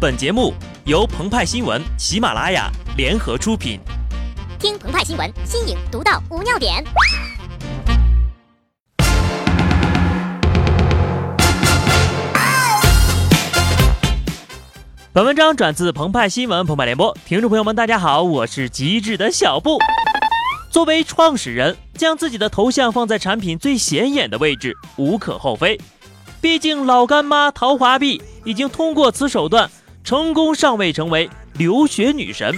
本节目由澎湃新闻、喜马拉雅联合出品。听澎湃新闻，新颖独到，无尿点。本文章转自澎湃新闻澎湃联播，听众朋友们，大家好，我是极致的小布。作为创始人，将自己的头像放在产品最显眼的位置，无可厚非。毕竟老干妈陶华碧已经通过此手段。成功上位，成为留学女神。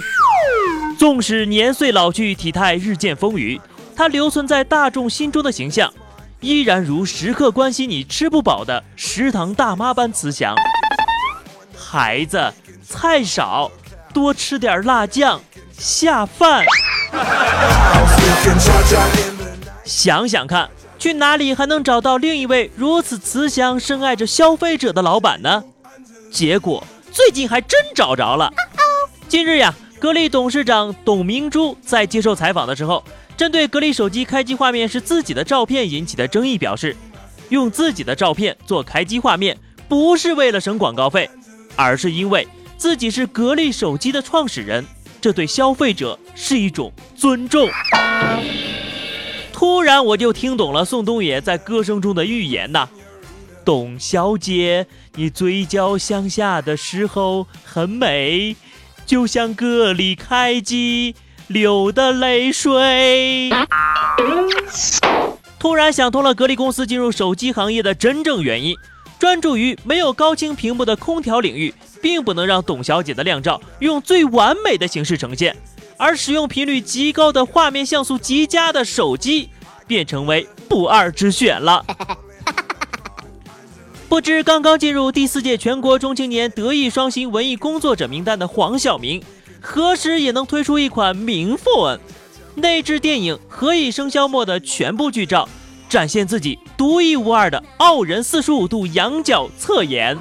纵使年岁老去，体态日渐丰腴，她留存在大众心中的形象，依然如时刻关心你吃不饱的食堂大妈般慈祥。孩子，菜少，多吃点辣酱，下饭。想想看，去哪里还能找到另一位如此慈祥、深爱着消费者的老板呢？结果。最近还真找着了。近日呀，格力董事长董明珠在接受采访的时候，针对格力手机开机画面是自己的照片引起的争议表示，用自己的照片做开机画面不是为了省广告费，而是因为自己是格力手机的创始人，这对消费者是一种尊重。突然我就听懂了宋冬野在歌声中的预言呐。董小姐，你嘴角向下的时候很美，就像格力开机流的泪水。突然想通了，格力公司进入手机行业的真正原因，专注于没有高清屏幕的空调领域，并不能让董小姐的靓照用最完美的形式呈现，而使用频率极高的画面像素极佳的手机，便成为不二之选了。不知刚刚进入第四届全国中青年德艺双馨文艺工作者名单的黄晓明，何时也能推出一款名 phone？内置电影《何以笙箫默》的全部剧照，展现自己独一无二的傲人四十五度仰角侧颜。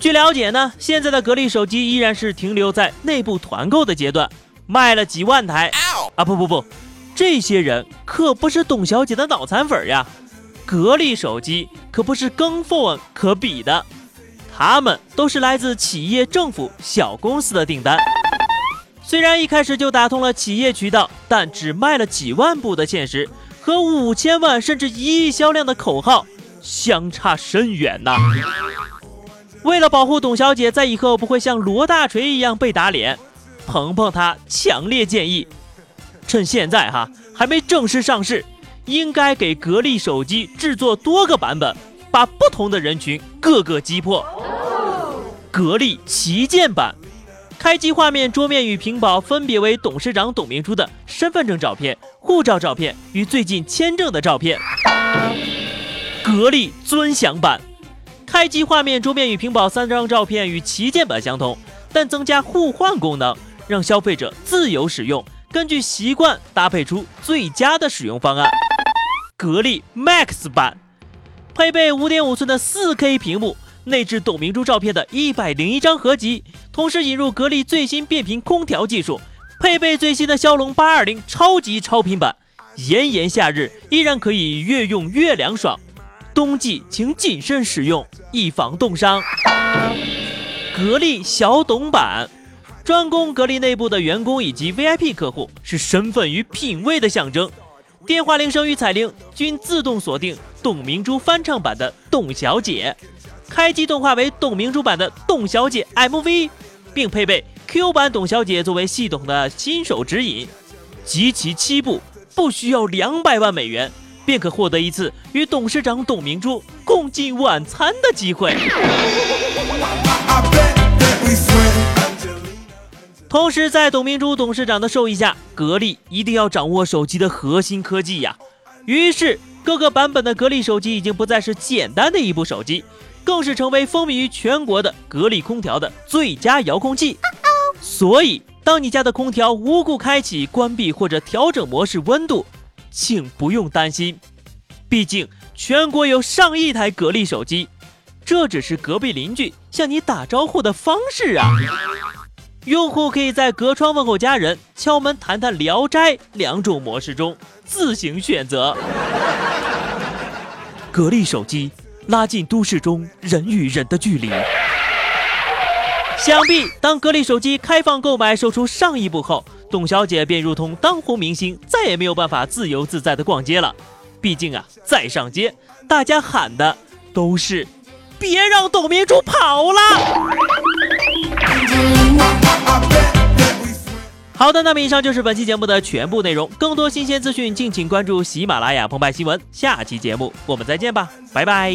据了解呢，现在的格力手机依然是停留在内部团购的阶段，卖了几万台啊！不不不。这些人可不是董小姐的脑残粉呀，格力手机可不是跟 phone 可比的，他们都是来自企业、政府、小公司的订单。虽然一开始就打通了企业渠道，但只卖了几万部的现实，和五千万甚至一亿销量的口号相差甚远呐。为了保护董小姐在以后不会像罗大锤一样被打脸，鹏鹏他强烈建议。趁现在哈还没正式上市，应该给格力手机制作多个版本，把不同的人群各个击破。格力旗舰版，开机画面桌面与屏保分别为董事长董明珠的身份证照片、护照照片与最近签证的照片。格力尊享版，开机画面桌面与屏保三张照片与旗舰版相同，但增加互换功能，让消费者自由使用。根据习惯搭配出最佳的使用方案。格力 Max 版配备五点五寸的四 K 屏幕，内置董明珠照片的一百零一张合集，同时引入格力最新变频空调技术，配备最新的骁龙八二零超级超频版。炎炎夏日依然可以越用越凉爽，冬季请谨慎使用，以防冻伤。格力小董版。专攻格力内部的员工以及 VIP 客户，是身份与品味的象征。电话铃声与彩铃均自动锁定董明珠翻唱版的董小姐，开机动画为董明珠版的董小姐 MV，并配备 Q 版董小姐作为系统的新手指引。集齐七部，不需要两百万美元，便可获得一次与董事长董明珠共进晚餐的机会。同时，在董明珠董事长的授意下，格力一定要掌握手机的核心科技呀。于是，各个版本的格力手机已经不再是简单的一部手机，更是成为风靡于全国的格力空调的最佳遥控器。所以，当你家的空调无故开启、关闭或者调整模式温度，请不用担心，毕竟全国有上亿台格力手机，这只是隔壁邻居向你打招呼的方式啊。用户可以在隔窗问候家人、敲门谈谈《聊斋》两种模式中自行选择。格力手机拉近都市中人与人的距离。想必当格力手机开放购买售出上一步后，董小姐便如同当红明星，再也没有办法自由自在的逛街了。毕竟啊，再上街，大家喊的都是“别让董明珠跑了”。好的，那么以上就是本期节目的全部内容。更多新鲜资讯，敬请关注喜马拉雅澎湃新闻。下期节目我们再见吧，拜拜。